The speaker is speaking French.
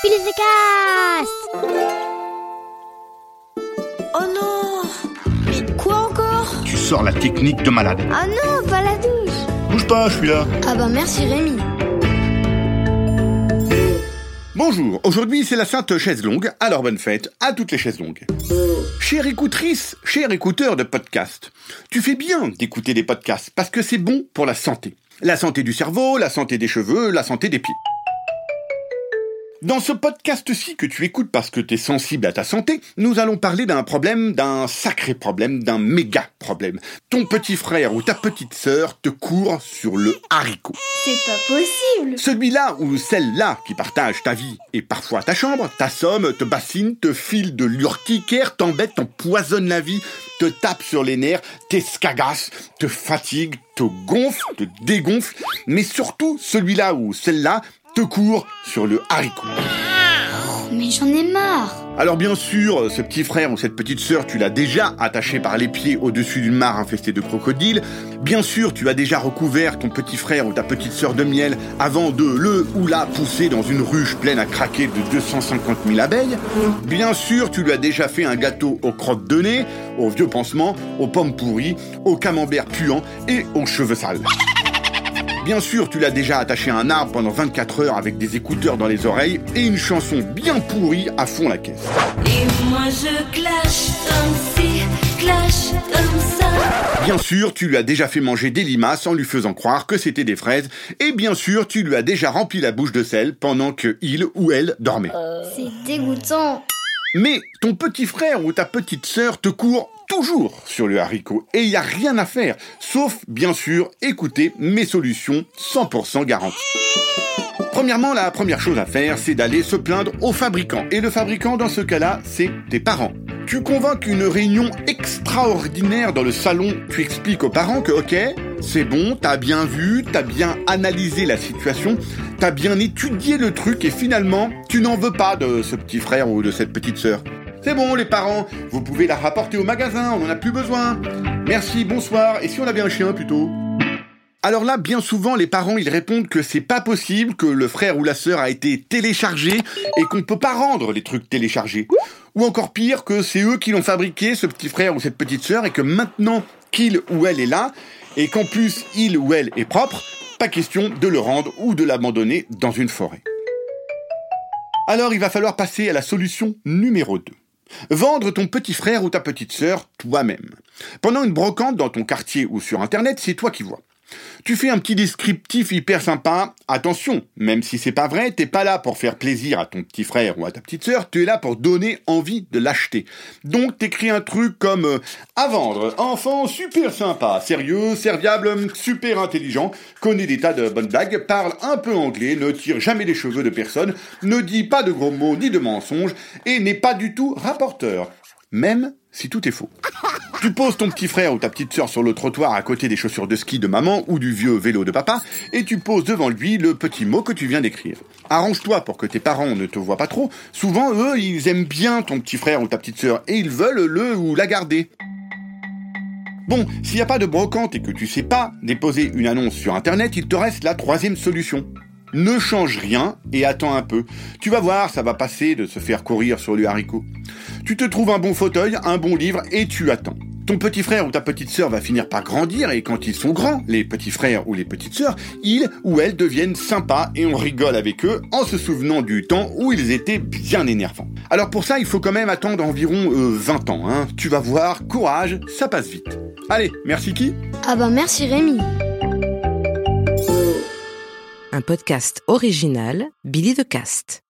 Cast Oh non Mais quoi encore? Tu sors la technique de malade. Ah non, pas la douche Bouge pas, je suis là. Ah bah merci Rémi Bonjour, aujourd'hui c'est la Sainte Chaise Longue, alors bonne fête à toutes les chaises longues. Chère écoutrice, cher écouteur de podcast, tu fais bien d'écouter des podcasts parce que c'est bon pour la santé. La santé du cerveau, la santé des cheveux, la santé des pieds. Dans ce podcast-ci que tu écoutes parce que tu es sensible à ta santé, nous allons parler d'un problème, d'un sacré problème, d'un méga problème. Ton petit frère ou ta petite sœur te court sur le haricot. C'est pas possible Celui-là ou celle-là qui partage ta vie et parfois ta chambre, t'assomme, te bassine, te file de l'urticaire, t'embête, t'empoisonne la vie, te tape sur les nerfs, t'escagasse, te fatigue, te gonfle, te dégonfle, mais surtout celui-là ou celle-là te court sur le haricot. Mais j'en ai marre Alors bien sûr, ce petit frère ou cette petite sœur, tu l'as déjà attaché par les pieds au-dessus d'une mare infestée de crocodiles. Bien sûr, tu as déjà recouvert ton petit frère ou ta petite sœur de miel avant de le ou la pousser dans une ruche pleine à craquer de 250 000 abeilles. Bien sûr, tu lui as déjà fait un gâteau aux crottes de nez, aux vieux pansements, aux pommes pourries, aux camemberts puants et aux cheveux sales. Bien sûr, tu l'as déjà attaché à un arbre pendant 24 heures avec des écouteurs dans les oreilles et une chanson bien pourrie à fond la caisse. Et moi je clash comme si, clash comme ça. Bien sûr, tu lui as déjà fait manger des limaces en lui faisant croire que c'était des fraises. Et bien sûr, tu lui as déjà rempli la bouche de sel pendant que il ou elle dormait. C'est dégoûtant Mais ton petit frère ou ta petite sœur te court toujours sur le haricot et il n'y a rien à faire, sauf bien sûr écouter mes solutions 100% garanties. Premièrement, la première chose à faire, c'est d'aller se plaindre au fabricant. Et le fabricant, dans ce cas-là, c'est tes parents. Tu convoques une réunion extraordinaire dans le salon. Tu expliques aux parents que, ok, c'est bon, t'as bien vu, t'as bien analysé la situation, t'as bien étudié le truc et finalement, tu n'en veux pas de ce petit frère ou de cette petite sœur. C'est bon, les parents, vous pouvez la rapporter au magasin, on n'en a plus besoin. Merci, bonsoir, et si on avait un chien plutôt? Alors là, bien souvent, les parents, ils répondent que c'est pas possible, que le frère ou la sœur a été téléchargé et qu'on peut pas rendre les trucs téléchargés. Ou encore pire, que c'est eux qui l'ont fabriqué, ce petit frère ou cette petite sœur, et que maintenant qu'il ou elle est là, et qu'en plus il ou elle est propre, pas question de le rendre ou de l'abandonner dans une forêt. Alors il va falloir passer à la solution numéro 2. Vendre ton petit frère ou ta petite sœur toi-même. Pendant une brocante dans ton quartier ou sur internet, c'est toi qui vois. Tu fais un petit descriptif hyper sympa. Attention, même si c'est pas vrai, t'es pas là pour faire plaisir à ton petit frère ou à ta petite sœur, tu es là pour donner envie de l'acheter. Donc t'écris un truc comme euh, à vendre, enfant super sympa, sérieux, serviable, super intelligent, connaît des tas de bonnes blagues, parle un peu anglais, ne tire jamais les cheveux de personne, ne dit pas de gros mots ni de mensonges et n'est pas du tout rapporteur. Même si tout est faux. Tu poses ton petit frère ou ta petite sœur sur le trottoir à côté des chaussures de ski de maman ou du vieux vélo de papa et tu poses devant lui le petit mot que tu viens d'écrire. Arrange-toi pour que tes parents ne te voient pas trop. Souvent, eux, ils aiment bien ton petit frère ou ta petite sœur et ils veulent le ou la garder. Bon, s'il n'y a pas de brocante et que tu sais pas déposer une annonce sur internet, il te reste la troisième solution. Ne change rien et attends un peu. Tu vas voir, ça va passer de se faire courir sur le haricot. Tu te trouves un bon fauteuil, un bon livre et tu attends. Ton petit frère ou ta petite sœur va finir par grandir et quand ils sont grands, les petits frères ou les petites sœurs, ils ou elles deviennent sympas et on rigole avec eux en se souvenant du temps où ils étaient bien énervants. Alors pour ça, il faut quand même attendre environ euh, 20 ans. Hein. Tu vas voir, courage, ça passe vite. Allez, merci qui? Ah bah merci Rémi Un podcast original Billy de Cast.